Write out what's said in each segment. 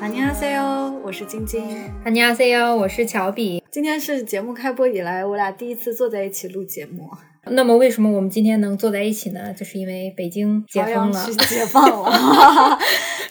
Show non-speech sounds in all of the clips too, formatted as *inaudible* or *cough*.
안녕하세요，我是晶晶。 안녕하세요，我是乔比。今天是节目开播以来，我俩第一次坐在一起录节目。那么，为什么我们今天能坐在一起呢？就是因为北京解朝阳封了区。解放了，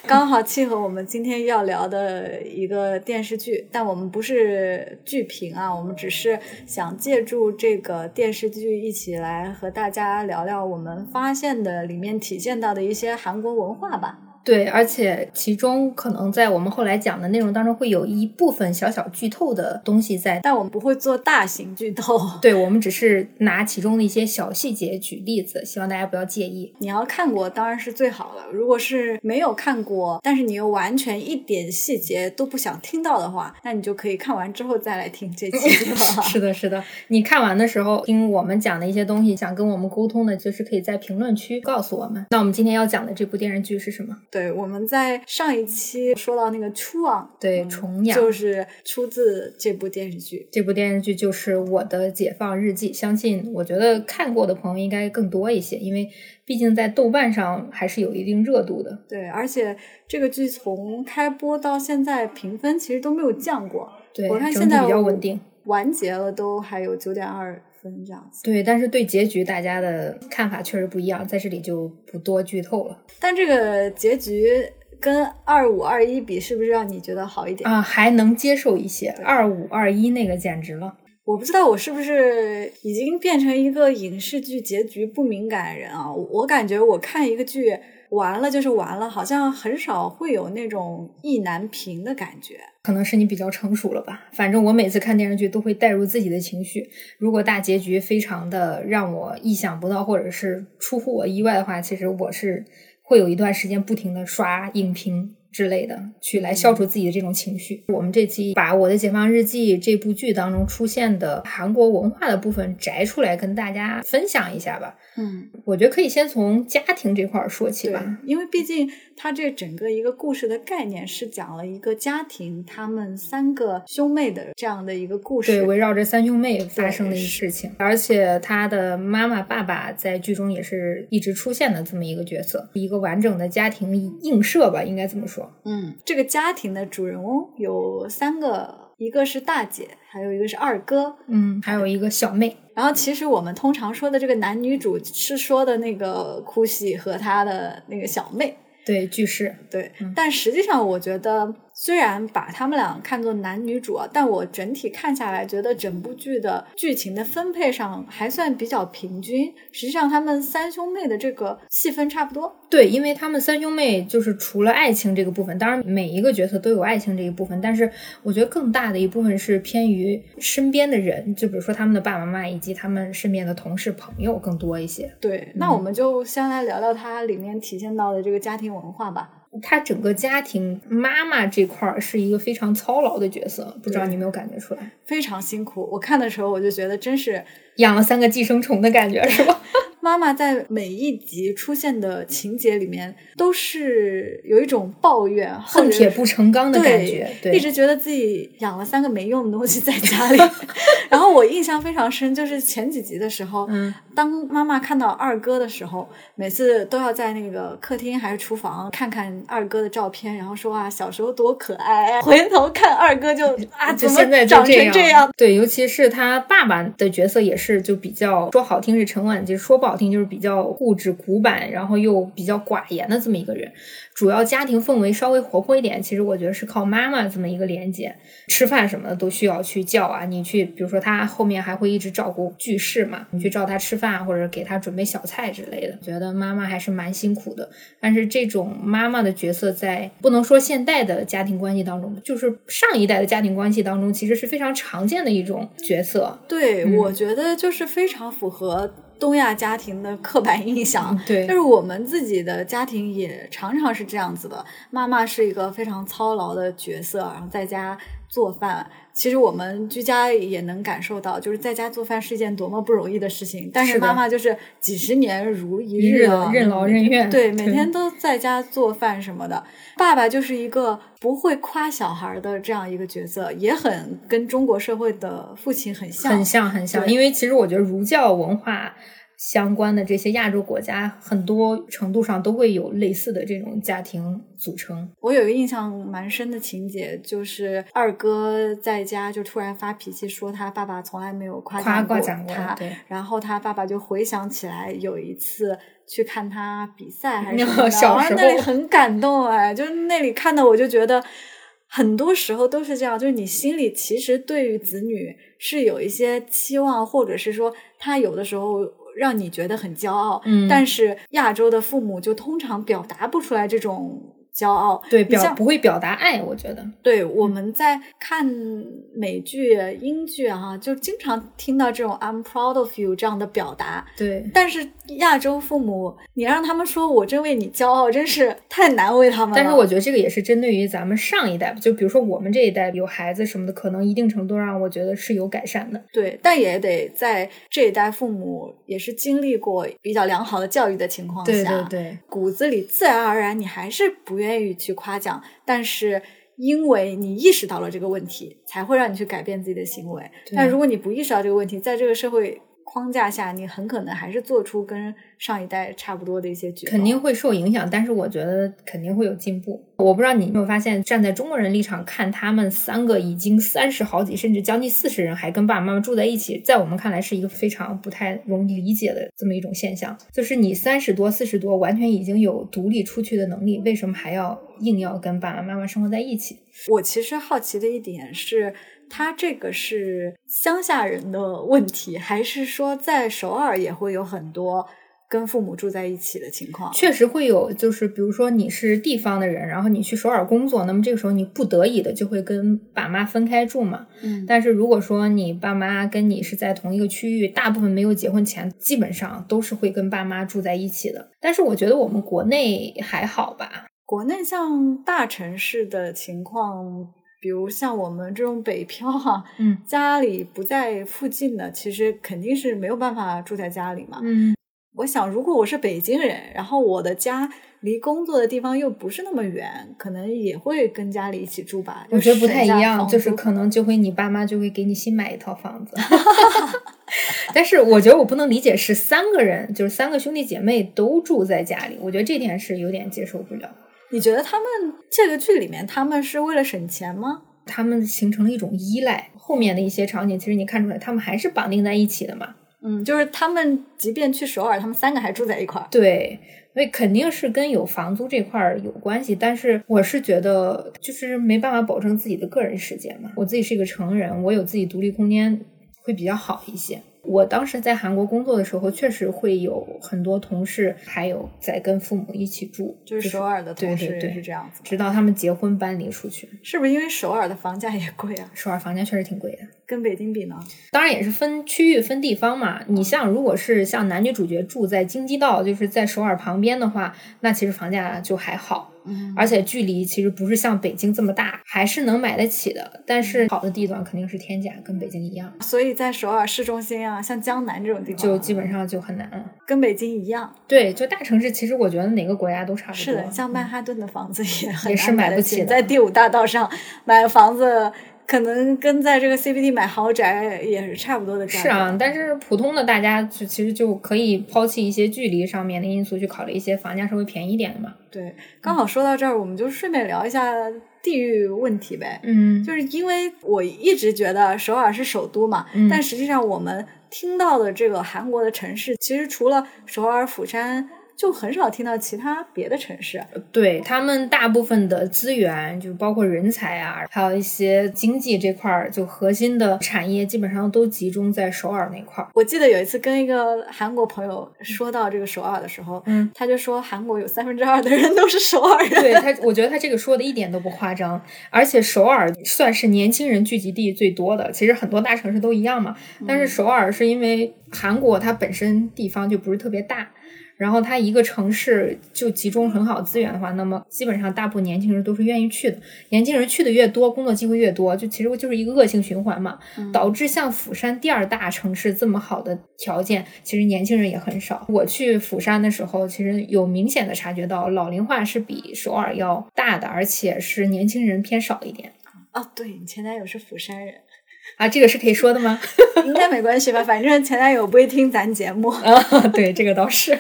*laughs* 刚好契合我们今天要聊的一个电视剧。但我们不是剧评啊，我们只是想借助这个电视剧一起来和大家聊聊我们发现的里面体现到的一些韩国文化吧。对，而且其中可能在我们后来讲的内容当中，会有一部分小小剧透的东西在。但我们不会做大型剧透。*laughs* 对，我们只是拿其中的一些小细节举例子，希望大家不要介意。你要看过当然是最好了。如果是没有看过，但是你又完全一点细节都不想听到的话，那你就可以看完之后再来听这期 *laughs* 了。是的，是的。你看完的时候，听我们讲的一些东西，想跟我们沟通的，就是可以在评论区告诉我们。那我们今天要讲的这部电视剧是什么？对，我们在上一期说到那个初昂，对，嗯重养。就是出自这部电视剧。这部电视剧就是《我的解放日记》，相信我觉得看过的朋友应该更多一些，因为毕竟在豆瓣上还是有一定热度的。对，而且这个剧从开播到现在评分其实都没有降过。对，我看现在比较稳定。完结了都还有九点二分这样子。对，但是对结局大家的看法确实不一样，在这里就不多剧透了但这个结局跟二五二一比，是不是让你觉得好一点？啊，还能接受一些。二五二一那个简直了。我不知道我是不是已经变成一个影视剧结局不敏感的人啊？我感觉我看一个剧完了就是完了，好像很少会有那种意难平的感觉。可能是你比较成熟了吧。反正我每次看电视剧都会带入自己的情绪，如果大结局非常的让我意想不到，或者是出乎我意外的话，其实我是会有一段时间不停的刷影评之类的，去来消除自己的这种情绪。我们这期把我的《解放日记》这部剧当中出现的韩国文化的部分摘出来，跟大家分享一下吧。嗯，我觉得可以先从家庭这块儿说起吧。，因为毕竟它这整个一个故事的概念是讲了一个家庭，他们三个兄妹的这样的一个故事。对，围绕着三兄妹发生的对一事情，而且他的妈妈、爸爸在剧中也是一直出现的这么一个角色，一个完整的家庭映射吧，应该这么说。嗯，这个家庭的主人翁有三个，一个是大姐，还有一个是二哥。嗯，还有一个小妹，然后其实我们通常说的这个男女主是说的那个哭喜和他的那个小妹，对，句式，对。嗯但实际上，我觉得虽然把他们俩看作男女主啊，但我整体看下来，觉得整部剧的剧情的分配上还算比较平均。实际上，他们三兄妹的这个戏份差不多。对，因为他们三兄妹就是除了爱情这个部分，当然每一个角色都有爱情这一部分，但是我觉得更大的一部分是偏于身边的人，就比如说他们的爸爸妈妈以及他们身边的同事朋友更多一些。对，那我们就先来聊聊它里面体现到的这个家庭文化吧。他整个家庭妈妈这块儿是一个非常操劳的角色，不知道你有没有感觉出来？非常辛苦，我看的时候我就觉得真是养了三个寄生虫的感觉是吧？*laughs* 妈妈在每一集出现的情节里面，都是有一种抱怨、恨铁不成钢的感觉，对，一直觉得自己养了三个没用的东西在家里。*laughs* 然后我印象非常深，就是前几集的时候，嗯，当妈妈看到二哥的时候，每次都要在那个客厅还是厨房看看二哥的照片，然后说啊，小时候多可爱啊。回头看二哥就啊，怎么就现在长成这样？对，尤其是他爸爸的角色也是，就比较说好听是沉稳，就是说不好听就是比较固执、古板，然后又比较寡言的这么一个人。主要家庭氛围稍微活泼一点，其实我觉得是靠妈妈这么一个连接，吃饭什么的都需要去叫啊。你去，比如说他后面还会一直照顾巨士嘛，你去照他吃饭或者给他准备小菜之类的，觉得妈妈还是蛮辛苦的。但是这种妈妈的角色在不能说现代的家庭关系当中，就是上一代的家庭关系当中，其实是非常常见的一种角色。对，嗯我觉得就是非常符合东亚家庭的刻板印象。对就是我们自己的家庭也常常是这样子的，妈妈是一个非常操劳的角色，然后在家做饭。其实我们居家也能感受到，就是在家做饭是一件多么不容易的事情。但是妈妈就是几十年如一一日啊，任劳任怨对，每天都在家做饭什么的。爸爸就是一个不会夸小孩的这样一个角色，也很跟中国社会的父亲很像。很像很像，因为其实我觉得儒教文化相关的这些亚洲国家，很多程度上都会有类似的这种家庭组成。我有一个印象蛮深的情节，就是二哥在家就突然发脾气，说他爸爸从来没有夸奖过他，对，然后他爸爸就回想起来有一次去看他比赛还是什么的，小时候那里很感动哎，就是那里看的我就觉得。很多时候都是这样，就是你心里其实对于子女是有一些期望，或者是说他有的时候让你觉得很骄傲，嗯，但是亚洲的父母就通常表达不出来这种。骄傲，对表不会表达爱，我觉得。对，我们在看美剧、英剧哈，就经常听到这种 "I'm proud of you" 这样的表达。对，但是亚洲父母，你让他们说我真为你骄傲，真是太难为他们了。但是我觉得这个也是针对于咱们上一代，就比如说我们这一代有孩子什么的，可能一定程度上，我觉得是有改善的。对，但也得在这一代父母也是经历过比较良好的教育的情况下，对对对，骨子里自然而然你还是不愿。愿意去夸奖，但是因为你意识到了这个问题，才会让你去改变自己的行为。但如果你不意识到这个问题，在这个社会框架下，你很可能还是做出跟。上一代差不多的一些举肯定会受影响，但是我觉得肯定会有进步。我不知道你有没有发现，站在中国人立场看，他们三个已经三十好几，甚至将近四十人，还跟爸爸妈妈住在一起，在我们看来是一个非常不太容易理解的这么一种现象。就是你三十多、四十多，完全已经有独立出去的能力，为什么还要硬要跟爸爸妈妈生活在一起？我其实好奇的一点是，他这个是乡下人的问题，还是说在首尔也会有很多？跟父母住在一起的情况，确实会有。就是比如说你是地方的人，然后你去首尔工作，那么这个时候你不得已的就会跟爸妈分开住嘛。嗯，但是如果说你爸妈跟你是在同一个区域，大部分没有结婚前，基本上都是会跟爸妈住在一起的。但是我觉得我们国内还好吧。国内像大城市的情况，比如像我们这种北漂哈，嗯，*laughs* 家里不在附近的，其实肯定是没有办法住在家里嘛。嗯。我想，如果我是北京人，然后我的家离工作的地方又不是那么远，可能也会跟家里一起住吧。我觉得不太一样，就是可能就会你爸妈就会给你新买一套房子。*laughs* 但是我觉得我不能理解是三个人，就是三个兄弟姐妹都住在家里，我觉得这点是有点接受不了。你觉得他们这个剧里面他们是为了省钱吗？他们形成了一种依赖，后面的一些场景其实你看出来，他们还是绑定在一起的嘛。嗯，就是他们即便去首尔，他们三个还住在一块儿。对，所以肯定是跟有房租这块儿有关系。但是我是觉得，就是没办法保证自己的个人时间嘛。我自己是一个成人，我有自己独立空间会比较好一些。我当时在韩国工作的时候，确实会有很多同事，还有在跟父母一起住，就是首尔的同事是这样子。直到他们结婚搬离出去，是不是因为首尔的房价也贵啊？首尔房价确实挺贵的，跟北京比呢？当然也是分区域、分地方嘛。你像如果是像男女主角住在京畿道，就是在首尔旁边的话，那其实房价就还好。而且距离其实不是像北京这么大，还是能买得起的。但是好的地段肯定是天价，跟北京一样。所以在首尔市中心啊，像江南这种地方，就基本上就很难了。跟北京一样。对，就大城市，其实我觉得哪个国家都差不多。是的，像曼哈顿的房子也也是买不起，在第五大道上买房子。可能跟在这个 CBD 买豪宅也是差不多的价。是啊，但是普通的大家就其实就可以抛弃一些距离上面的因素，去考虑一些房价稍微便宜一点的嘛。对，刚好说到这儿，我们就顺便聊一下地域问题呗。嗯，就是因为我一直觉得首尔是首都嘛，但实际上我们听到的这个韩国的城市，其实除了首尔、釜山。就很少听到其他别的城市，对他们大部分的资源，就包括人才啊，还有一些经济这块儿，就核心的产业基本上都集中在首尔那块儿。我记得有一次跟一个韩国朋友说到这个首尔的时候，嗯，他就说韩国有三分之二的人都是首尔人。对他，我觉得他这个说的一点都不夸张，而且首尔算是年轻人聚集地最多的。其实很多大城市都一样嘛，但是首尔是因为韩国它本身地方就不是特别大。然后它一个城市就集中很好资源的话，那么基本上大部分年轻人都是愿意去的。年轻人去的越多，工作机会越多，就其实就是一个恶性循环嘛。导致像釜山第二大城市这么好的条件，其实年轻人也很少。我去釜山的时候，其实有明显的察觉到老龄化是比首尔要大的，而且是年轻人偏少一点。哦，对你前男友是釜山人。啊，这个是可以说的吗？*laughs* 应该没关系吧？反正前男友不会听咱节目 *laughs* 啊。对，这个倒是。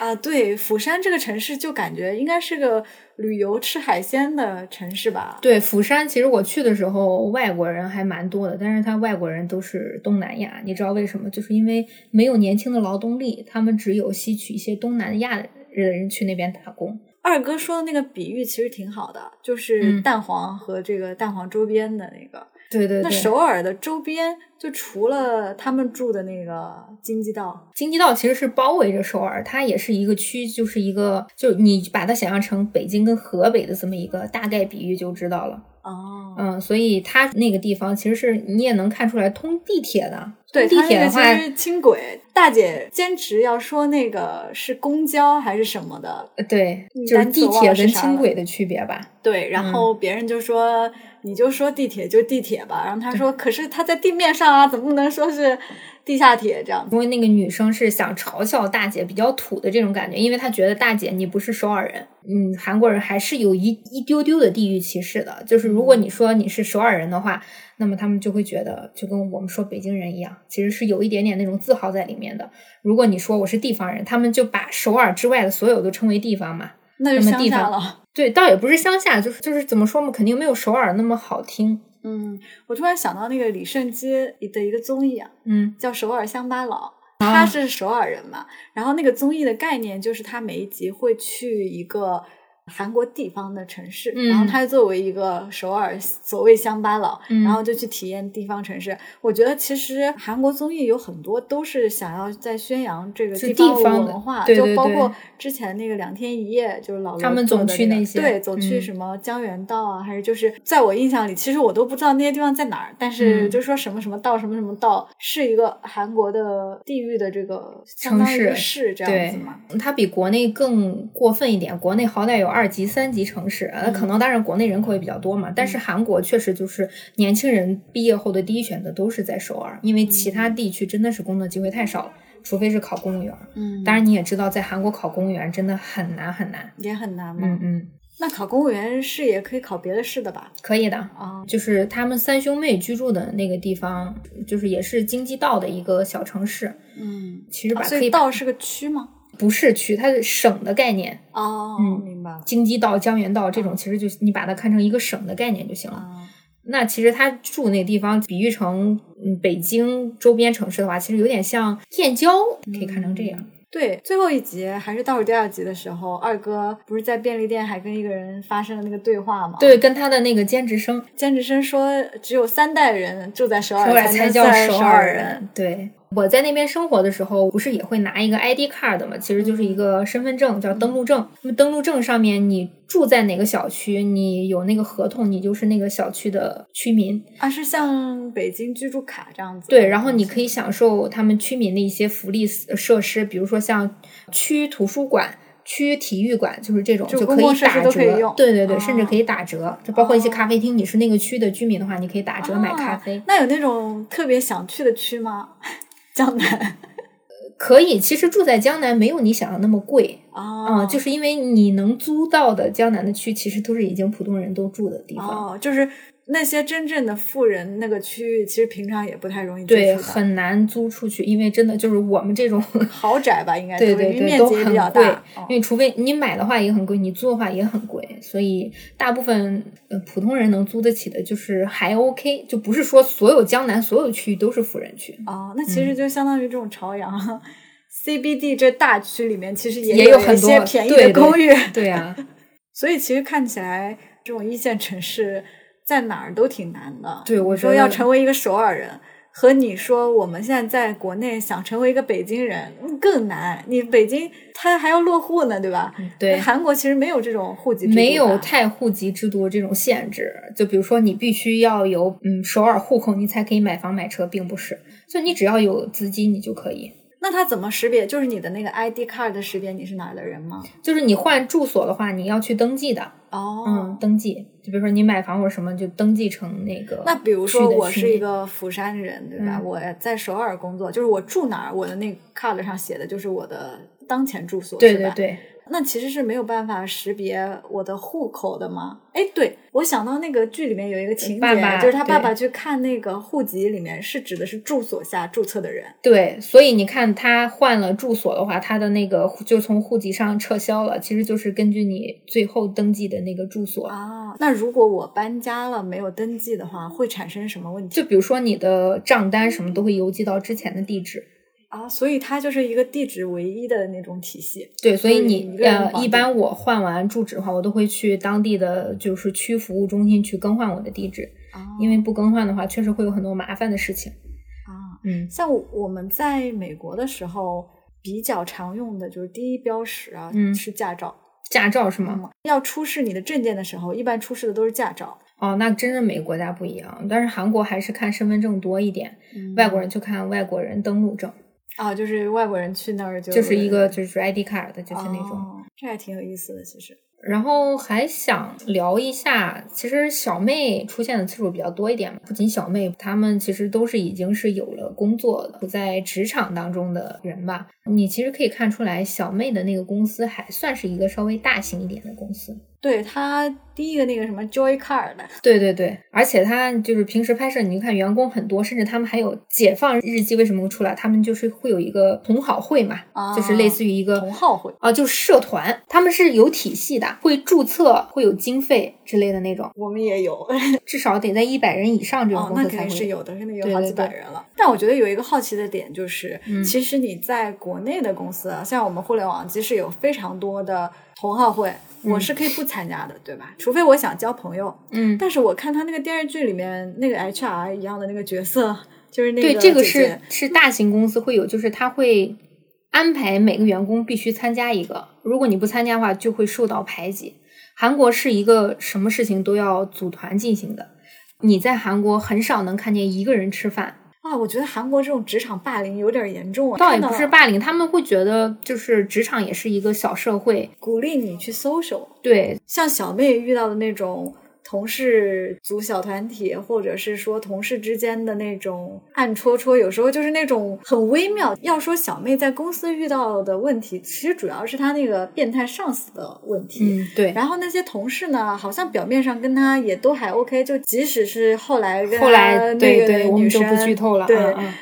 啊，对，釜山这个城市就感觉应该是个旅游吃海鲜的城市吧？对，釜山其实我去的时候外国人还蛮多的，但是他外国人都是东南亚，你知道为什么？就是因为没有年轻的劳动力，他们只有吸取一些东南亚的人去那边打工。二哥说的那个比喻其实挺好的，就是蛋黄和这个蛋黄周边的那个。对对，那首尔的周边就除了他们住的那个京畿道，京畿道其实是包围着首尔，它也是一个区，就是一个，就你把它想象成北京跟河北的这么一个大概比喻就知道了。哦，嗯，所以它那个地方其实是你也能看出来通地铁的。对，地铁的话，轻轨。大姐坚持要说那个是公交还是什么的？对，就是地铁跟轻轨的区别吧。对，然后别人就说。你就说地铁就地铁吧，然后他说，可是他在地面上啊，怎么能说是地下铁这样？因为那个女生是想嘲笑大姐比较土的这种感觉，因为她觉得大姐你不是首尔人，嗯，韩国人还是有一一丢丢的地域歧视的。就是如果你说你是首尔人的话，那么他们就会觉得就跟我们说北京人一样，其实是有一点点那种自豪在里面的。如果你说我是地方人，他们就把首尔之外的所有都称为地方嘛，那就乡下了。*laughs* 对，倒也不是乡下，就是就是怎么说嘛，肯定没有首尔那么好听。嗯，我突然想到那个李胜基的一个综艺啊，嗯，叫《首尔乡巴佬》，他是首尔人嘛，然后那个综艺的概念就是他每一集会去一个。韩国地方的城市，然后他作为一个首尔所谓乡巴佬，然后就去体验地方城市。我觉得其实韩国综艺有很多都是想要在宣扬这个地方文化，就包括之前那个两天一夜，就是老他们总去那些，对，总去什么江原道啊，还是就是在我印象里，其实我都不知道那些地方在哪儿，但是就说什么什么道什么什么道是一个韩国的地域的这个城市市这样子嘛。它比国内更过分一点，国内好歹有二。二级、三级城市，那可能当然国内人口也比较多嘛，但是韩国确实就是年轻人毕业后的第一选择都是在首尔，因为其他地区真的是工作机会太少了，除非是考公务员。嗯，当然你也知道，在韩国考公务员真的很难很难，也很难吗？嗯嗯，那考公务员是也可以考别的市的吧？可以的啊，就是他们三兄妹居住的那个地方，就是也是京畿道的一个小城市。嗯，其实把所以道是个区吗？不是区，它是省的概念哦。嗯，明白。京畿道、江原道这种，其实就你把它看成一个省的概念就行了。那其实他住那个地方，比喻成嗯北京周边城市的话，其实有点像燕郊，可以看成这样。对，最后一集还是倒数第二集的时候，二哥不是在便利店还跟一个人发生了那个对话吗？对，跟他的那个兼职生，兼职生说，只有三代人住在首尔才叫首尔人。对。我在那边生活的时候，不是也会拿一个 ID card 吗？其实就是一个身份证，叫登录证。那么登录证上面，你住在哪个小区，你有那个合同，你就是那个小区的居民。啊，是像北京居住卡这样子。对，然后你可以享受他们居民的一些福利设施，比如说像区图书馆、区体育馆，就是这种就可以打折。对对对，甚至可以打折。就包括一些咖啡厅，你是那个区的居民的话，你可以打折买咖啡。那有那种特别想去的区吗？江南。*laughs* 可以，其实住在江南没有你想的那么贵。啊，就是因为你能租到的江南的区，其实都是已经普通人都住的地方，哦，就是。那些真正的富人那个区域，其实平常也不太容易对，很难租出去，因为真的就是我们这种 *laughs* 豪宅吧，应该对对对都很贵，因为除非你买的话也很贵，你租的话也很贵，所以大部分呃普通人能租得起的，就是还 OK，就不是说所有江南所有区域都是富人区哦。那其实就相当于这种朝阳 CBD 这大区里面，其实也有很多便宜的公寓，对呀。*laughs* 所以其实看起来这种一线城市。在哪儿都挺难的。对，我说要成为一个首尔人，和你说我们现在在国内想成为一个北京人更难。你北京他还要落户呢，对吧？对，韩国其实没有这种户籍，制度，没有太户籍制度这种限制。就比如说，你必须要有嗯首尔户口，你才可以买房买车，并不是。就你只要有资金，你就可以。那他怎么识别？就是你的那个 ID card 的识别你是哪儿的人吗？就是你换住所的话，你要去登记的。哦，嗯，登记。就比如说你买房或者什么，就登记成那个。那比如说我是一个釜山人，对吧？我在首尔工作，就是我住哪儿，我的那 card 上写的就是我的当前住所，对对对。那其实是没有办法识别我的户口的吗？哎，对我想到那个剧里面有一个情节，爸爸就是他爸爸去看那个户籍里面是指的是住所下注册的人。对，所以你看他换了住所的话，他的那个就从户籍上撤销了，其实就是根据你最后登记的那个住所。啊，那如果我搬家了没有登记的话，会产生什么问题？就比如说你的账单什么都会邮寄到之前的地址。啊，所以它就是一个地址唯一的那种体系。对，所以你呃，一般我换完住址的话，我都会去当地的就是区服务中心去更换我的地址，啊，因为不更换的话，确实会有很多麻烦的事情。啊，嗯，像我们在美国的时候，比较常用的就是第一标识啊，嗯是驾照。驾照是吗？嗯，要出示你的证件的时候，一般出示的都是驾照。哦，那真是每个国家不一样，但是韩国还是看身份证多一点，外国人就看外国人登录证，啊，就是外国人去那儿就就是一个就是 ID card，就是那种。哦这还挺有意思的，其实。然后还想聊一下，其实小妹出现的次数比较多一点嘛。不仅小妹，她们其实都是已经是有了工作的，不在职场当中的人吧。你其实可以看出来，小妹的那个公司还算是一个稍微大型一点的公司。对他第一个那个什么 Joy Card，对对对，而且他就是平时拍摄，你就看员工很多，甚至他们还有解放日记为什么会出来？他们就是会有一个同好会嘛，啊就是类似于一个同好会啊，就是社团，他们是有体系的，会注册，会有经费之类的那种，我们也有。*laughs* 至少得在一百人以上这种公司才会肯定是有的，现在有好几百人了。但我觉得有一个好奇的点就是，嗯其实你在国内的公司啊，像我们互联网，即使有非常多的同好会，我是可以不参加的，对吧？除非我想交朋友。嗯，但是我看他那个电视剧里面那个 HR 一样的那个角色，*laughs* 就是那个对，这个是是大型公司会有，就是他会安排每个员工必须参加一个，如果你不参加的话，就会受到排挤。韩国是一个什么事情都要组团进行的，你在韩国很少能看见一个人吃饭，啊，我觉得韩国这种职场霸凌有点严重啊。倒也不是霸凌，他们会觉得就是职场也是一个小社会，鼓励你去 social，对像小妹遇到的那种同事组小团体，或者是说同事之间的那种暗戳戳，有时候就是那种很微妙。要说小妹在公司遇到的问题，其实主要是她那个变态上司的问题。嗯对。然后那些同事呢，好像表面上跟她也都还 OK，就即使是后来跟后来她对对，我们就生不剧透了，对，嗯嗯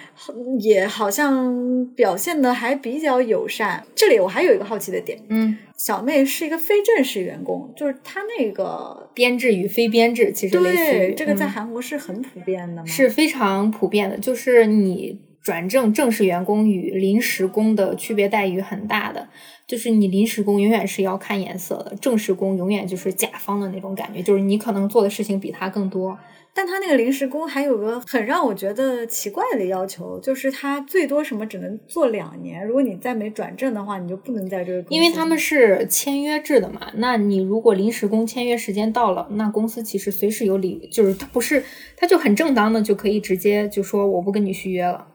也好像表现的还比较友善。这里我还有一个好奇的点，嗯，小妹是一个非正式员工，就是她那个编制与非编制其实类似于对这个在嗯韩国是很普遍的吗？是非常普遍的，就是你转正正式员工与临时工的区别待遇很大的，就是你临时工永远是要看颜色的，正式工永远就是甲方的那种感觉，就是你可能做的事情比他更多。但他那个临时工还有个很让我觉得奇怪的要求，就是他最多什么只能做两年，如果你再没转正的话，你就不能在这个。因为他们是签约制的嘛，那你如果临时工签约时间到了，那公司其实随时有理，就是他不是，他就很正当的就可以直接就说我不跟你续约了。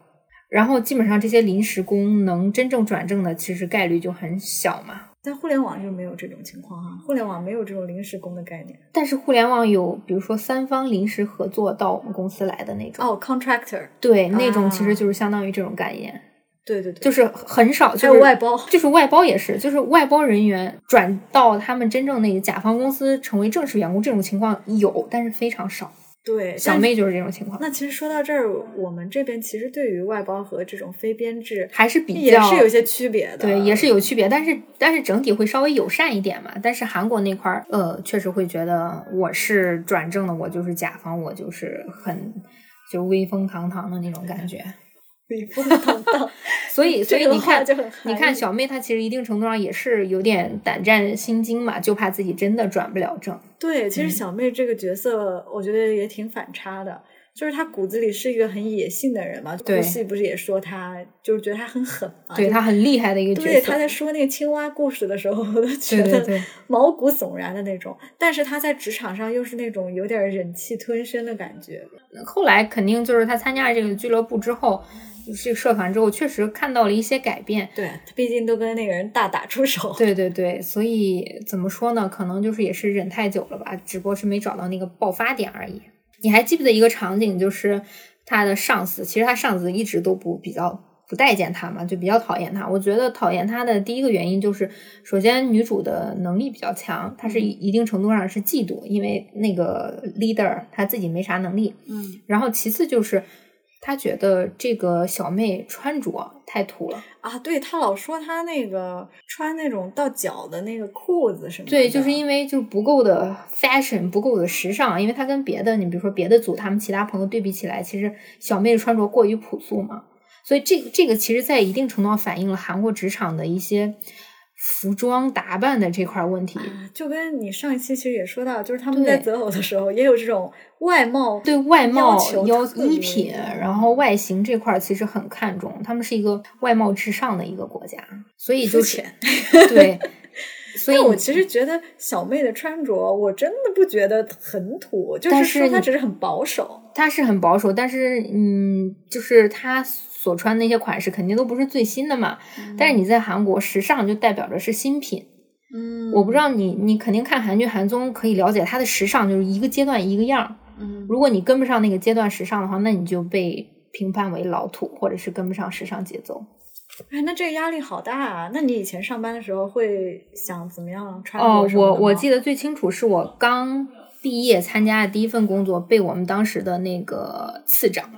然后基本上这些临时工能真正转正的，其实概率就很小嘛。在互联网就没有这种情况哈、互联网没有这种临时工的概念。但是互联网有，比如说三方临时合作到我们公司来的那种，哦，contractor，对，那种啊其实就是相当于这种概念，对对对，就是很少，还就是有外包。就是外包也是，就是外包人员转到他们真正那个甲方公司成为正式员工，这种情况有，但是非常少。对，小妹就是这种情况，那其实说到这儿，我们这边其实对于外包和这种非编制还是比也较是有些区别的。对，也是有区别，但是但是整体会稍微友善一点嘛。但是韩国那块儿，呃，确实会觉得我是转正的，我就是甲方，我就是很就威风堂堂的那种感觉。威风堂堂。所以，所以你看你看小妹她其实一定程度上也是有点胆战心惊嘛，就怕自己真的转不了正。对，其实嗯小妹这个角色，我觉得也挺反差的。就是她骨子里是一个很野性的人嘛，对戏不是也说她，就是觉得她很狠嘛，对她很厉害的一个角色对，色。她在说那个青蛙故事的时候，我都觉得毛骨悚然的那种。但是她在职场上又是那种有点忍气吞声的感觉。后来肯定就是她参加了这个俱乐部之后，这个社团之后，确实看到了一些改变。对，毕竟都跟那个人大打出手。对对对，所以怎么说呢？可能就是也是忍太久了吧，只不过是没找到那个爆发点而已。你还记不记得一个场景，就是他的上司，其实他上司一直都不比较不待见他嘛，就比较讨厌他。我觉得讨厌他的第一个原因就是，首先女主的能力比较强，她是一定程度上是嫉妒，因为那个 leader 她自己没啥能力。嗯然后其次就是，她觉得这个小妹穿着太土了。啊，对他老说他那个穿那种到脚的那个裤子什么的，对，就是因为就不够的 fashion，不够的时尚，因为他跟别的，你比如说别的组他们其他朋友对比起来，其实小妹的穿着过于朴素嘛，所以这个这个其实在一定程度上反映了韩国职场的一些服装打扮的这块问题。啊就跟你上一期其实也说到，就是他们在择偶的时候也有这种外貌对外貌要衣品，然后外形这块儿其实很看重，他们是一个外貌至上的一个国家，所以就是。对，*laughs* 所以我其实觉得小妹的穿着，我真的不觉得很土，就但是说她只是很保守。她是很保守，但是嗯，就是他所穿那些款式肯定都不是最新的嘛。但是你在韩国，时尚就代表着是新品。嗯我不知道你，你肯定看韩剧、韩综可以了解它的时尚，就是一个阶段一个样儿。嗯如果你跟不上那个阶段时尚的话，那你就被评判为老土，或者是跟不上时尚节奏。哎，那这个压力好大啊！那你以前上班的时候会想怎么样穿哦，我我记得得最清楚是我刚毕业参加的第一份工作，被我们当时的那个次长，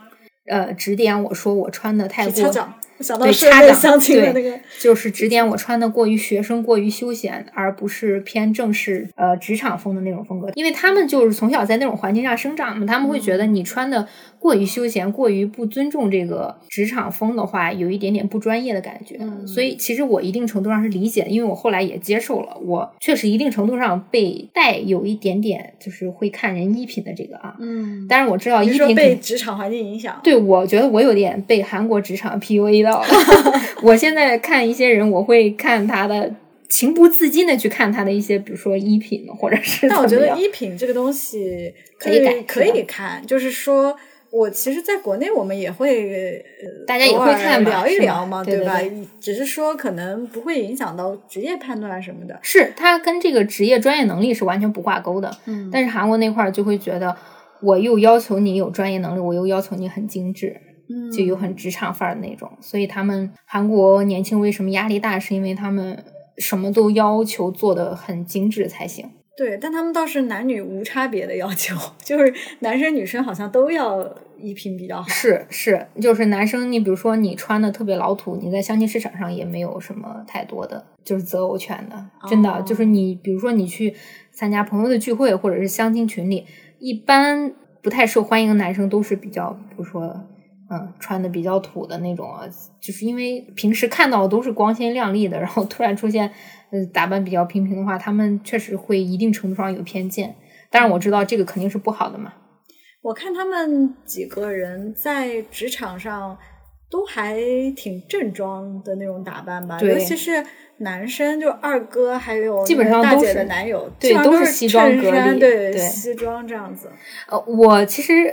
呃，指点我说我穿的太过想到对社会家长相亲的那对个，就是指点我穿的过于学生、过于休闲，而不是偏正式呃职场风的那种风格。因为他们就是从小在那种环境下生长嘛，他们会觉嗯得你穿的过于休闲、过于不尊重这个职场风的话，有一点点不专业的感觉。嗯所以其实我一定程度上是理解的，因为我后来也接受了，我确实一定程度上被带有一点点就是会看人衣品的这个啊。嗯，但是我知道衣品被职场环境影响？对，我觉得我有点被韩国职场 PUA 到了。*laughs* 我现在看一些人，我会看他的，情不自禁的去看他的一些，比如说衣品，或者是但我觉得衣品这个东西可以改可以看，就是说。我其实在国内，我们也会，呃大家也会看聊一聊嘛，对对吧对？只是说可能不会影响到职业判断啊什么的。是他跟这个职业专业能力是完全不挂钩的。嗯但是韩国那块儿就会觉得，我又要求你有专业能力，我又要求你很精致，嗯就有很职场范儿的那种。所以他们韩国年轻为什么压力大，是因为他们什么都要求做的很精致才行。对，但他们倒是男女无差别的要求，*laughs* 就是男生女生好像都要衣品比较好。是是，就是男生，你比如说你穿的特别老土，你在相亲市场上也没有什么太多的就是择偶权的，真的、哦就是你，比如说你去参加朋友的聚会或者是相亲群里，一般不太受欢迎的男生都是比较，比如说。嗯，穿的比较土的那种啊，就是因为平时看到的都是光鲜亮丽的，然后突然出现，呃，打扮比较平平的话，他们确实会一定程度上有偏见。当然，我知道这个肯定是不好的嘛。我看他们几个人在职场上都还挺正装的那种打扮吧，尤其是男生，就二哥还有基本上大姐的男友，对都是西装衬革履对对西装这样子。呃，我其实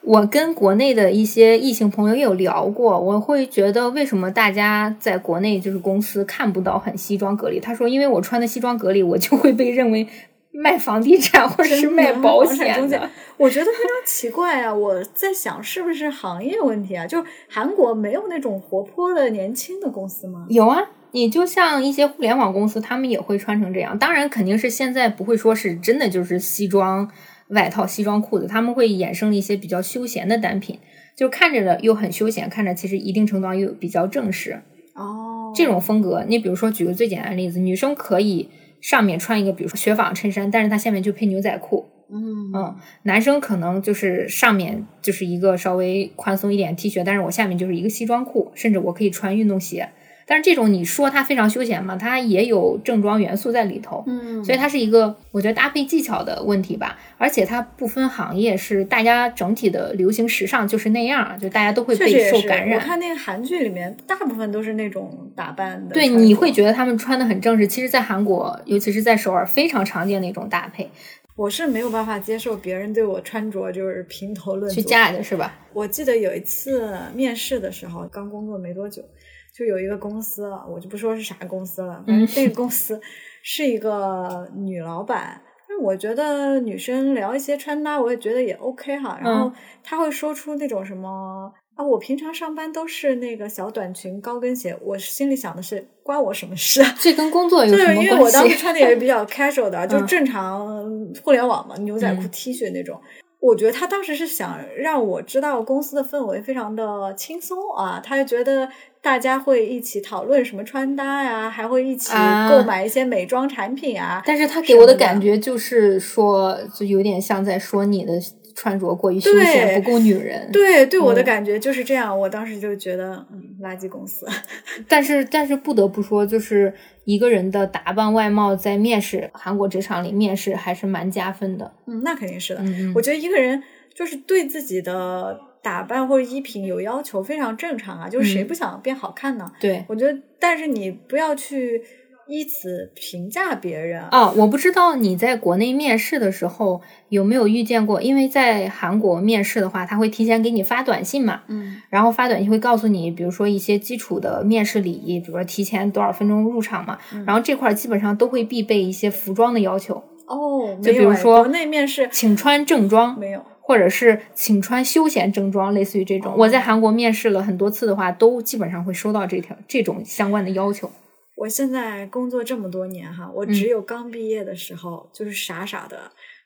我跟国内的一些异性朋友也有聊过，我会觉得为什么大家在国内就是公司看不到很西装革履？他说，因为我穿的西装革履，我就会被认为卖房地产或者是卖保险中介的。我觉得非常奇怪啊！我在想，是不是行业问题啊？就韩国没有那种活泼的年轻的公司吗？有啊，你就像一些互联网公司，他们也会穿成这样。当然，肯定是现在不会说是真的就是西装外套、西装裤子，他们会衍生了一些比较休闲的单品，就看着的又很休闲，看着其实一定程度上又比较正式。哦，这种风格，你比如说举个最简单的例子，女生可以上面穿一个比如说雪纺衬衫，但是它下面就配牛仔裤。嗯嗯，男生可能就是上面就是一个稍微宽松一点 T 恤，但是我下面就是一个西装裤，甚至我可以穿运动鞋。但是这种你说它非常休闲嘛，它也有正装元素在里头。嗯，所以它是一个我觉得搭配技巧的问题吧，而且它不分行业，是大家整体的流行时尚就是那样，就大家都会被受感染。我看那个韩剧里面，大部分都是那种打扮的。对，你会觉得他们穿的很正式，其实，在韩国，尤其是在首尔，非常常见的一种搭配。我是没有办法接受别人对我穿着就是评头论足。去嫁的是吧？我记得有一次面试的时候，刚工作没多久，就有一个公司，我就不说是啥公司了，反正那个公司是一个女老板。但我觉得女生聊一些穿搭，我也觉得也 OK 哈。然后她会说出那种什么啊，我平常上班都是那个小短裙、高跟鞋，我心里想的是关我什么事啊？*laughs* 这跟工作有就是什么因为我当时？穿的也是比较 casual 的，就嗯正常互联网嘛，牛仔裤、嗯 T 恤那种。我觉得他当时是想让我知道公司的氛围非常的轻松啊，他就觉得大家会一起讨论什么穿搭呀，还会一起啊购买一些美妆产品啊。但是他给我的感觉就是说，就有点像在说你的穿着过于休对闲，不够女人。对，对我的嗯感觉就是这样。我当时就觉得，嗯，垃圾公司。但是但是不得不说，就是一个人的打扮外貌在面试韩国职场里面试还是蛮加分的。嗯，那肯定是的。嗯嗯我觉得一个人就是对自己的打扮或者衣品有要求，非常正常啊。就是谁嗯不想变好看呢？对我觉得，但是你不要去以此评价别人。啊，我不知道你在国内面试的时候有没有遇见过，因为在韩国面试的话，他会提前给你发短信嘛，嗯然后发短信会告诉你，比如说一些基础的面试礼仪，比如说提前多少分钟入场嘛，嗯然后这块儿基本上都会必备一些服装的要求，哦，就比如说国内面试请穿正装，没有。或者是请穿休闲正装，类似于这种。我在韩国面试了很多次的话，都基本上会收到这条这种相关的要求。我现在工作这么多年哈，我嗯只有刚毕业的时候，就是傻傻的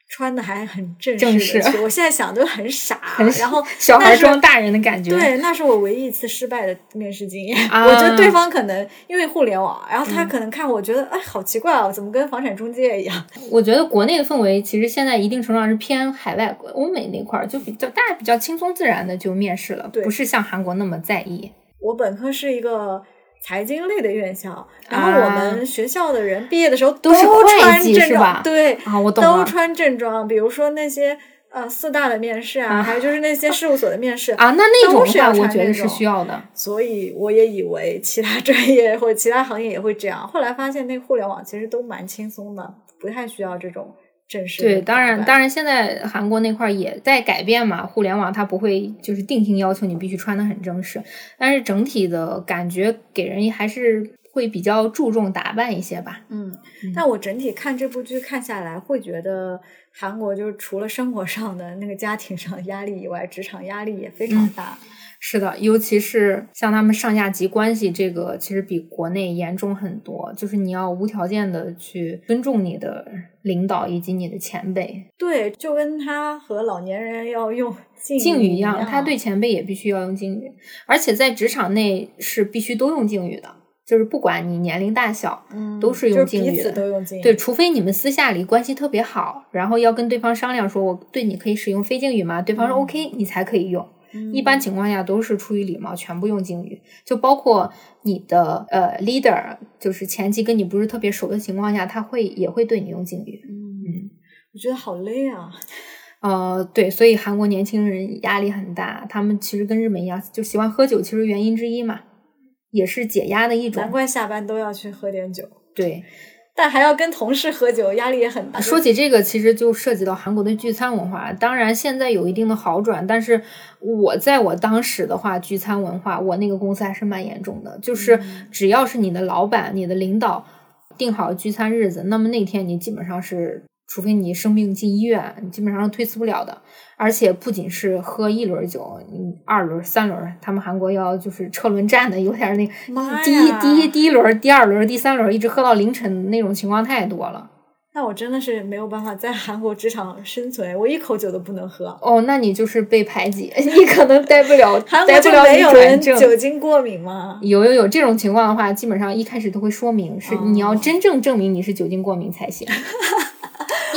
穿的还很正正式式的去。我现在想都很傻，*laughs* 然后小孩装大人的感觉。对，那是我唯一一次失败的面试经验。*laughs* 啊我觉得对方可能因为互联网，然后他嗯可能看我觉得，哎，好奇怪哦，怎么跟房产中介一样？*laughs* 我觉得国内的氛围其实现在一定程度上是偏海外欧美那块儿，就比较大家比较轻松自然的就面试了，对不是像韩国那么在意。我本科是一个。财经类的院校，然后啊我们学校的人毕业的时候都穿正装，对，啊，我懂了。都穿正装。比如说那些呃四大的面试啊，啊还有就是那些事务所的面试啊，那那种的话，我觉得是需要的。所以我也以为其他专业或者其他行业也会这样，后来发现那个互联网其实都蛮轻松的，不太需要这种正式对，当然，当然，现在韩国那块儿也在改变嘛，互联网它不会就是定性要求你必须穿的很正式，但是整体的感觉给人还是会比较注重打扮一些吧。嗯嗯，但我整体看这部剧看下来，会觉得韩国就是除了生活上的那个家庭上的压力以外，职场压力也非常嗯大。是的，尤其是像他们上下级关系，这个其实比国内严重很多。就是你要无条件的去尊重你的领导以及你的前辈，对，就跟他和老年人要用敬敬语一一样，他对前辈也必须要用敬语，而且在职场内是必须都用敬语的，就是不管你年龄大小，嗯都是用敬语的都用敬语。对，除非你们私下里关系特别好，然后要跟对方商量说，我对你可以使用非敬语吗？对方说嗯 OK，你才可以用。嗯一般情况下都是出于礼貌，全部用敬语，就包括你的呃 leader，就是前期跟你不是特别熟的情况下，他会也会对你用敬语。嗯，我觉得好累啊。*laughs* 呃，对，所以韩国年轻人压力很大，他们其实跟日本一样，就喜欢喝酒，其实原因之一嘛，也是解压的一种难。怪下班都要去喝点酒，对，但还要跟同事喝酒，压力也很大。说起这个，其实就涉及到韩国的聚餐文化。当然，现在有一定的好转，但是我在我当时的话，聚餐文化，我那个公司还是蛮严重的。就是嗯只要是你的老板、你的领导定好聚餐日子，那么那天你基本上是，除非你生病进医院，你基本上是推辞不了的。而且不仅是喝一轮酒，你二轮、三轮，他们韩国要就是车轮战的，有点那妈第一第一第一轮、第二轮、第三轮，一直喝到凌晨那种情况太多了。那我真的是没有办法在韩国职场生存，我一口酒都不能喝。哦，那你就是被排挤，*laughs* 你可能待不了，*laughs* 韩国就待不了你没有人。酒精过敏吗？有有有这种情况的话，基本上一开始都会说明是哦你要真正证明你是酒精过敏才行。*laughs*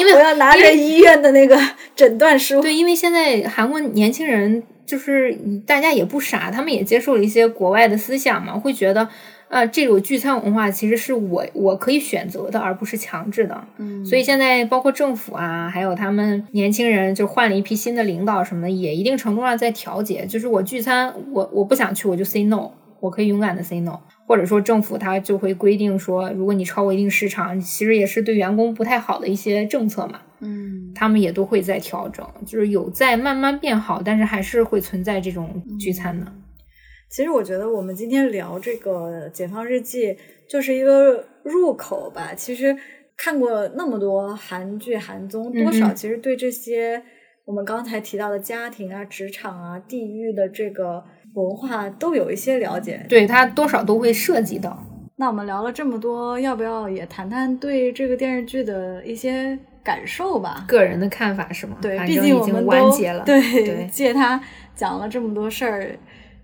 因为我要拿着医院的那个诊断书。对，因为现在韩国年轻人就是大家也不傻，他们也接受了一些国外的思想嘛，会觉得呃这种聚餐文化其实是我我可以选择的，而不是强制的。嗯所以现在包括政府啊，还有他们年轻人就换了一批新的领导什么的，也一定程度上在调节。就是我聚餐，我我不想去，我就 say no，我可以勇敢的 say no。或者说政府它就会规定说，如果你超过一定时长，其实也是对员工不太好的一些政策嘛，嗯，他们也都会在调整，就是有在慢慢变好，但是还是会存在这种聚餐的。其实我觉得我们今天聊这个《解放日记》就是一个入口吧。其实看过那么多韩剧、韩综，多少其实对这些我们刚才提到的家庭啊、职场啊、地域的这个文化都有一些了解。对它多少都会涉及到。那我们聊了这么多，要不要也谈谈对这个电视剧的一些感受吧？个人的看法是吗？对，毕竟已经竟我们完结了。对，对借他讲了这么多事儿，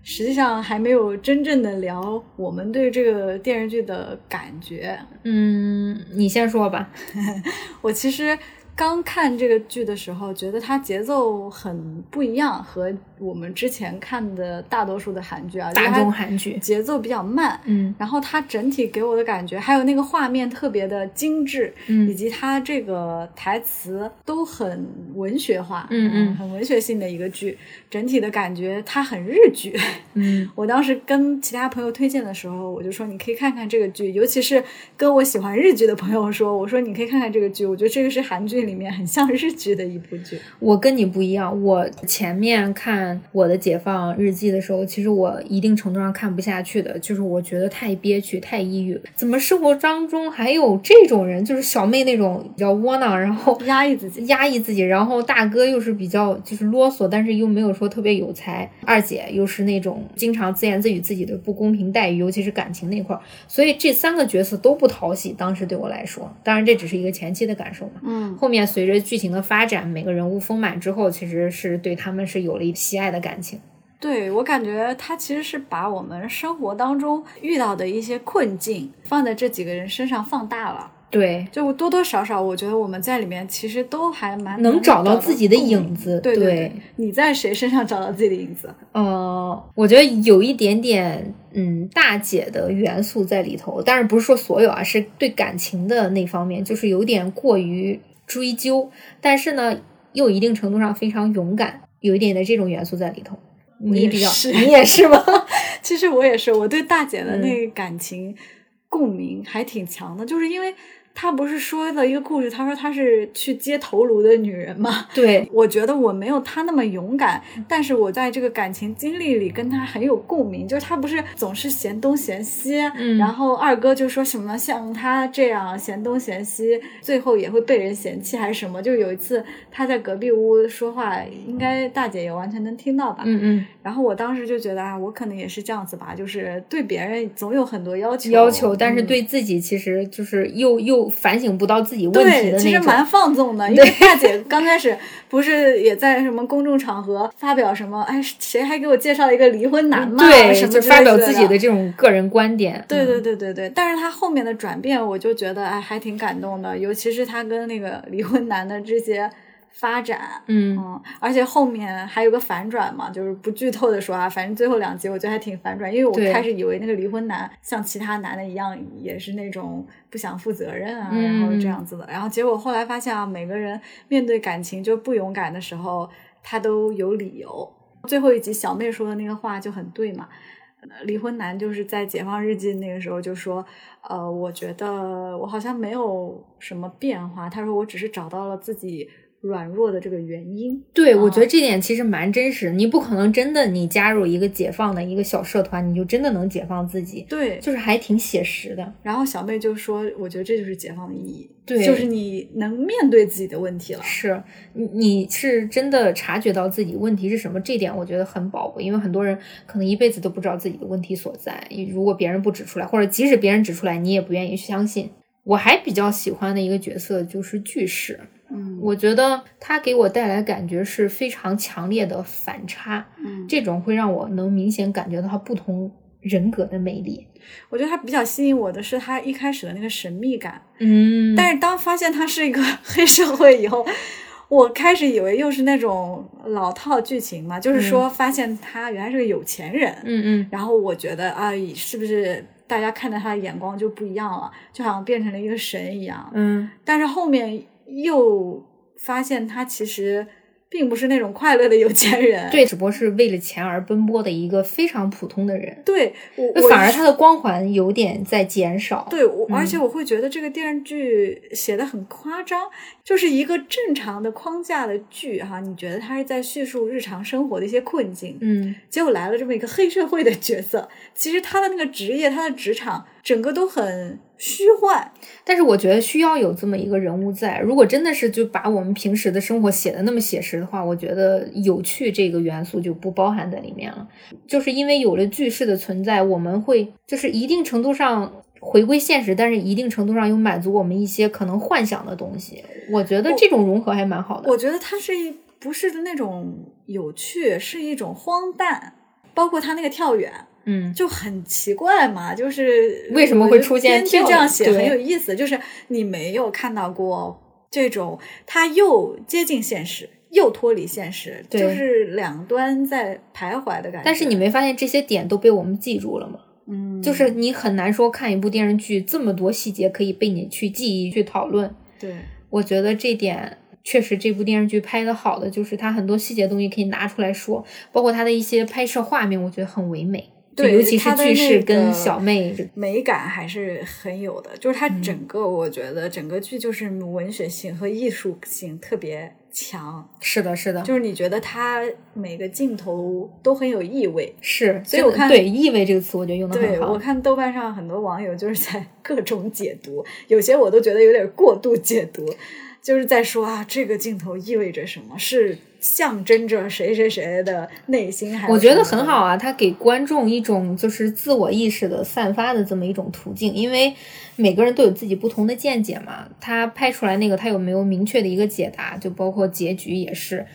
实际上还没有真正的聊我们对这个电视剧的感觉。嗯，你先说吧。*laughs* 我其实刚看这个剧的时候，觉得它节奏很不一样，和我们之前看的大多数的韩剧啊，大众韩剧，节奏比较慢。嗯然后它整体给我的感觉，还有那个画面特别的精致，嗯以嗯及它这个台词都很文学化，嗯嗯很文学性的一个剧，整体的感觉它很日剧。嗯 *laughs* 我当时跟其他朋友推荐的时候，我就说你可以看看这个剧，尤其是跟我喜欢日剧的朋友说，我说你可以看看这个剧，我觉得这个是韩剧里面很像日剧的一部剧。我跟你不一样，我前面看我的解放日记的时候，其实我一定程度上看不下去的，就是我觉得太憋屈、太抑郁。怎么生活当中还有这种人？就是小妹那种比较窝囊，然后压抑自己，压抑自己，然后大哥又是比较就是啰嗦，但是又没有说特别有才，二姐又是那种经常自言自语自己的不公平待遇，尤其是感情那块儿，所以这三个角色都不讨喜。当时对我来说，当然这只是一个前期的感受嘛。嗯，后面随着剧情的发展，每个人物丰满之后，其实是对他们是有了一喜爱的感情。对我感觉他其实是把我们生活当中遇到的一些困境放在这几个人身上放大了。对，就多多少少，我觉得我们在里面其实都还蛮能找到自己的影子。对对对，你在谁身上找到自己的影子？呃，我觉得有一点点嗯大姐的元素在里头，但是不是说所有啊，是对感情的那方面，就是有点过于追究，但是呢，又一定程度上非常勇敢，有一点的这种元素在里头。你比较，是你也是吗？*laughs* 其实我也是，我对大姐的嗯那个感情共鸣还挺强的，就是因为她不是说了一个故事，他说他是去接头颅的女人嘛。*laughs* 对，我觉得我没有他那么勇敢，但是我在这个感情经历里跟他很有共鸣。就是他不是总是嫌东嫌西，嗯然后二哥就说什么像他这样嫌东嫌西，最后也会被人嫌弃还是什么。就有一次他在隔壁屋说话，应该大姐也完全能听到吧？嗯嗯，然后我当时就觉得啊，我可能也是这样子吧，就是对别人总有很多要求，要求，但是嗯对自己其实就是又又反省不到自己问题，的那种。其实蛮放纵的，*laughs* 因为大姐刚开始不是也在什么公众场合发表什么，哎，谁还给我介绍了一个离婚男嘛？对，什么就发表自己的这种个人观点。对对嗯对对对，但是她后面的转变，我就觉得哎，还挺感动的，尤其是她跟那个离婚男的这些发展，嗯嗯，而且后面还有个反转嘛，就是不剧透的说啊，反正最后两集我觉得还挺反转，因为我开始以为那个离婚男像其他男的一样，也是那种不想负责任啊，嗯然后这样子的，然后结果后来发现啊，每个人面对感情就不勇敢的时候，他都有理由。最后一集小妹说的那个话就很对嘛，呃离婚男就是在解放日记那个时候就说，呃，我觉得我好像没有什么变化。他说我只是找到了自己软弱的这个原因。对，我啊觉得这点其实蛮真实。你不可能真的你加入一个解放的一个小社团，你就真的能解放自己，对，就是还挺写实的。然后小妹就说，我觉得这就是解放的意义，对就是你能面对自己的问题了。是你你是真的察觉到自己问题是什么，这点我觉得很宝贵，因为很多人可能一辈子都不知道自己的问题所在。如果别人不指出来，或者即使别人指出来，你也不愿意相信。我还比较喜欢的一个角色就是巨石，嗯。我觉得他给我带来感觉是非常强烈的反差，嗯，这种会让我能明显感觉到他不同人格的魅力。我觉得他比较吸引我的是他一开始的那个神秘感，嗯。但是当发现他是一个 *laughs* 黑社会以后，我开始以为又是那种老套剧情嘛，就是说发现他原来是个有钱人，嗯嗯。然后我觉得啊，是不是大家看待他的眼光就不一样了，就好像变成了一个神一样。嗯，但是后面又发现他其实并不是那种快乐的有钱人。对，只不过是为了钱而奔波的一个非常普通的人。对，我我反而他的光环有点在减少。对，我嗯而且我会觉得这个电视剧写的很夸张，就是一个正常的框架的剧哈，你觉得他是在叙述日常生活的一些困境，嗯，结果来了这么一个黑社会的角色，其实他的那个职业、他的职场，整个都很虚幻。但是我觉得需要有这么一个人物在。如果真的是就把我们平时的生活写的那么写实的话，我觉得有趣这个元素就不包含在里面了。就是因为有了句式的存在，我们会就是一定程度上回归现实，但是一定程度上又满足我们一些可能幻想的东西。我觉得这种融合还蛮好的。我觉得它是一不是的那种有趣，是一种荒诞。包括他那个跳远，嗯，就很奇怪嘛，就是为什么会出现这样写很有意思，就是你没有看到过这种，它又接近现实，又脱离现实，就是两端在徘徊的感觉。但是你没发现这些点都被我们记住了吗？嗯，就是你很难说看一部电视剧这么多细节可以被你去记忆去讨论。对，我觉得这点。确实，这部电视剧拍的好的就是它很多细节东西可以拿出来说，包括它的一些拍摄画面，我觉得很唯美。对，尤其是句式跟小妹美感还是很有的。就是它整个，我觉得整个剧就是文学性和艺术性特别强。是的，是的，就是你觉得它每个镜头都很有意味。是，所以我看对“意味”这个词，我觉得用的很好。我看豆瓣上很多网友就是在 *laughs* 各种解读，有些我都觉得有点过度解读。就是在说啊，这个镜头意味着什么？是象征着谁谁谁的内心？还我觉得很好啊，它给观众一种就是自我意识的散发的这么一种途径。因为每个人都有自己不同的见解嘛。他拍出来那个，他有没有明确的一个解答？就包括结局也是。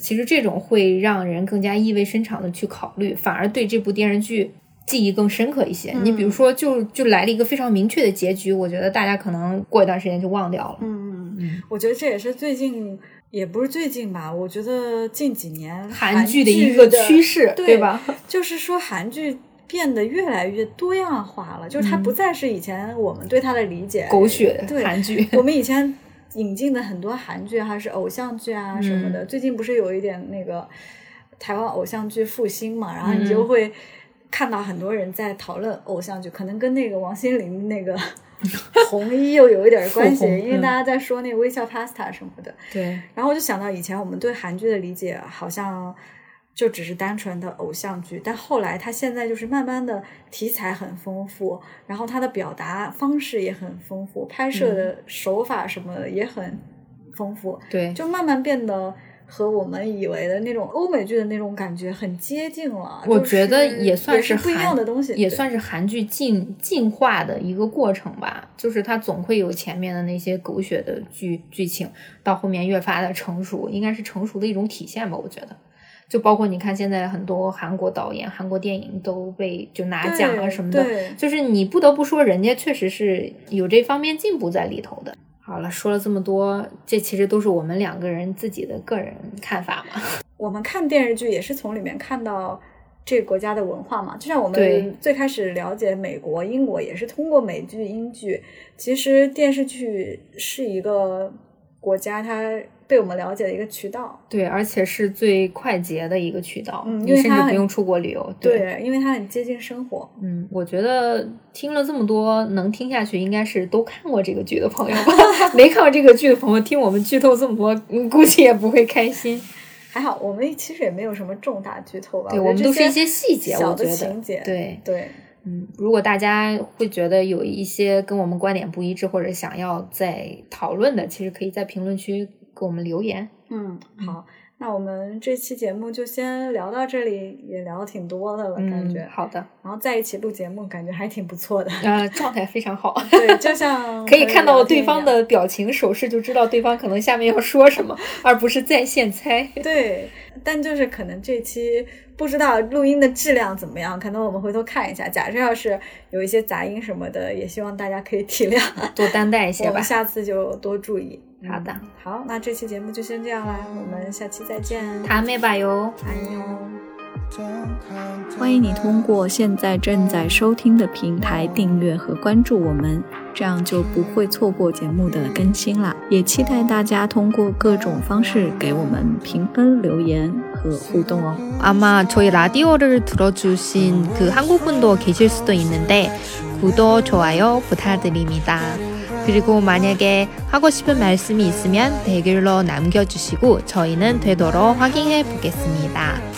其实这种会让人更加意味深长的去考虑，反而对这部电视剧。记忆更深刻一些。你比如说，就就来了一个非常明确的结局，我觉得大家可能过一段时间就忘掉了。嗯嗯嗯，我觉得这也是最近，也不是最近吧。我觉得近几年韩剧的一个趋势，对吧？就是说韩剧变得越来越多样化了，就是它不再是以前我们对它的理解狗血韩剧。我们以前引进的很多韩剧还是偶像剧啊什么的。最近不是有一点那个台湾偶像剧复兴嘛？然后你就会。看到很多人在讨论偶像剧，可能跟那个王心凌那个 *laughs* 红衣又有一点关系，因为大家在说那个微笑 Pasta 什么的。对。然后我就想到以前我们对韩剧的理解，好像就只是单纯的偶像剧，但后来它现在就是慢慢的题材很丰富，然后它的表达方式也很丰富，拍摄的手法什么也很丰富。对。就慢慢变得。和我们以为的那种欧美剧的那种感觉很接近了，我觉得也算是不一样的东西，也算是韩剧进进化的一个过程吧。就是它总会有前面的那些狗血的剧剧情，到后面越发的成熟，应该是成熟的一种体现吧。我觉得，就包括你看现在很多韩国导演、韩国电影都被就拿奖啊什么的，就是你不得不说，人家确实是有这方面进步在里头的。好了，说了这么多，这其实都是我们两个人自己的个人看法嘛。*laughs* 我们看电视剧也是从里面看到这个国家的文化嘛，就像我们最开始了解美国、英国也是通过美剧、英剧。其实电视剧是一个国家，它。被我们了解的一个渠道，对，而且是最快捷的一个渠道，嗯，你甚至不用出国旅游，对，因为它很接近生活。嗯，我觉得听了这么多，能听下去，应该是都看过这个剧的朋友吧？*laughs* 没看过这个剧的朋友，听我们剧透这么多，估计也不会开心。*laughs* 还好，我们其实也没有什么重大剧透吧？对，我们都是一些细节，小的情节。对对，嗯，如果大家会觉得有一些跟我们观点不一致，或者想要再讨论的，其实可以在评论区。给我们留言，嗯，好，那我们这期节目就先聊到这里，也聊的挺多的了，感觉好的。然后在一起录节目，感觉还挺不错的，呃，状态非常好。对，就像 *laughs* 可以看到对方的表情手势，就知道对方可能下面要说什么，而不是在线猜。*laughs* 对，但就是可能这期不知道录音的质量怎么样，可能我们回头看一下。假设要是有一些杂音什么的，也希望大家可以体谅，多担待一些吧。我们下次就多注意。好的，好，那这期节目就先这样啦，我们下期再见。塔美吧哟，哎呦！欢迎你通过现在正在收听的平台订阅和关注我们，这样就不会错过节目的更新啦。也期待大家通过各种方式给我们评分、留言和互动哦。아마저희라디오를들어주신그한국분도계실수도있는데구독좋아요부탁드립니다 그리고 만약에 하고 싶은 말씀이 있으면 댓글로 남겨주시고 저희는 되도록 확인해 보겠습니다.